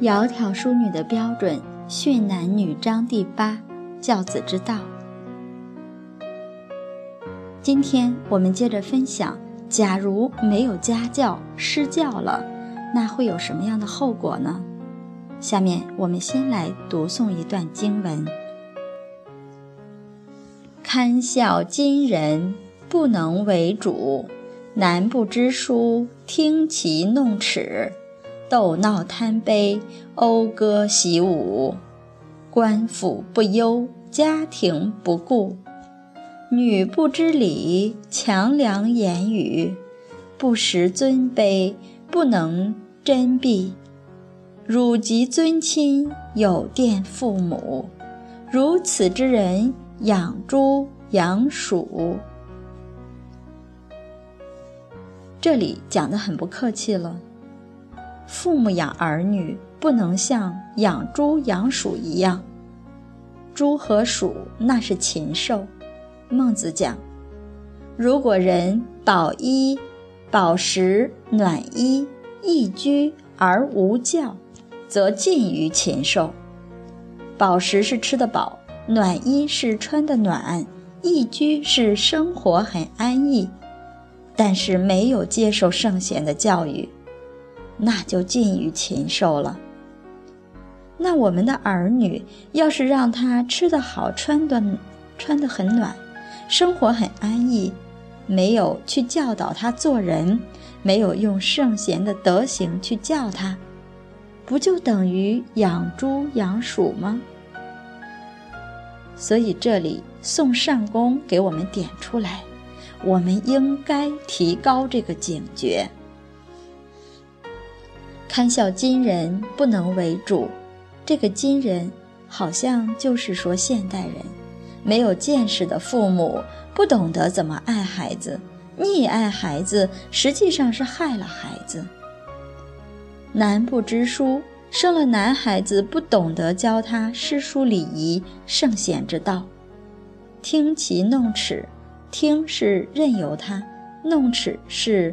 窈窕淑女的标准，训男女章第八：教子之道。今天我们接着分享：假如没有家教，失教了，那会有什么样的后果呢？下面我们先来读诵一段经文：堪笑今人不能为主，男不知书，听其弄齿。斗闹贪杯，讴歌习舞；官府不忧，家庭不顾；女不知礼，强梁言语；不识尊卑，不能贞婢；汝及尊亲，有玷父母。如此之人，养猪养鼠。这里讲的很不客气了。父母养儿女不能像养猪养鼠一样，猪和鼠那是禽兽。孟子讲，如果人饱衣、饱食、暖衣、易居而无教，则近于禽兽。饱食是吃得饱，暖衣是穿得暖，易居是生活很安逸，但是没有接受圣贤的教育。那就近于禽兽了。那我们的儿女要是让他吃得好、穿的穿得很暖、生活很安逸，没有去教导他做人，没有用圣贤的德行去教他，不就等于养猪养鼠吗？所以这里宋善公给我们点出来，我们应该提高这个警觉。堪笑今人不能为主，这个今人好像就是说现代人，没有见识的父母不懂得怎么爱孩子，溺爱孩子实际上是害了孩子。男不知书，生了男孩子不懂得教他诗书礼仪、圣贤之道，听其弄齿，听是任由他，弄齿是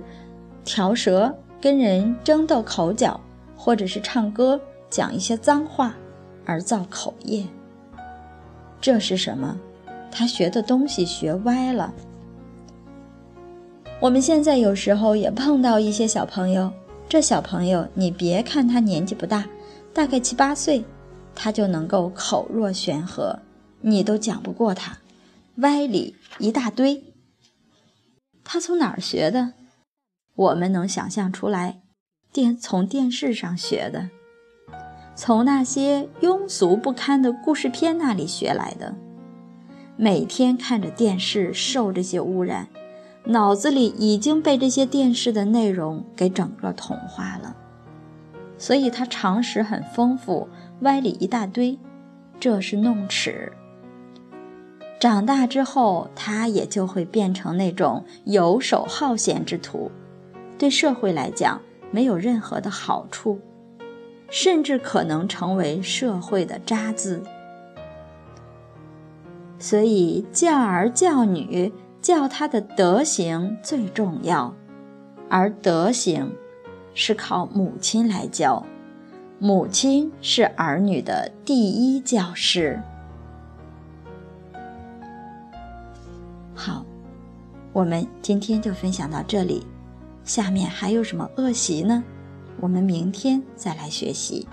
调舌。跟人争斗口角，或者是唱歌讲一些脏话，而造口业。这是什么？他学的东西学歪了。我们现在有时候也碰到一些小朋友，这小朋友你别看他年纪不大，大概七八岁，他就能够口若悬河，你都讲不过他，歪理一大堆。他从哪儿学的？我们能想象出来，电从电视上学的，从那些庸俗不堪的故事片那里学来的。每天看着电视，受这些污染，脑子里已经被这些电视的内容给整个同化了，所以他常识很丰富，歪理一大堆，这是弄齿。长大之后，他也就会变成那种游手好闲之徒。对社会来讲没有任何的好处，甚至可能成为社会的渣滓。所以教儿教女，教他的德行最重要，而德行是靠母亲来教，母亲是儿女的第一教师。好，我们今天就分享到这里。下面还有什么恶习呢？我们明天再来学习。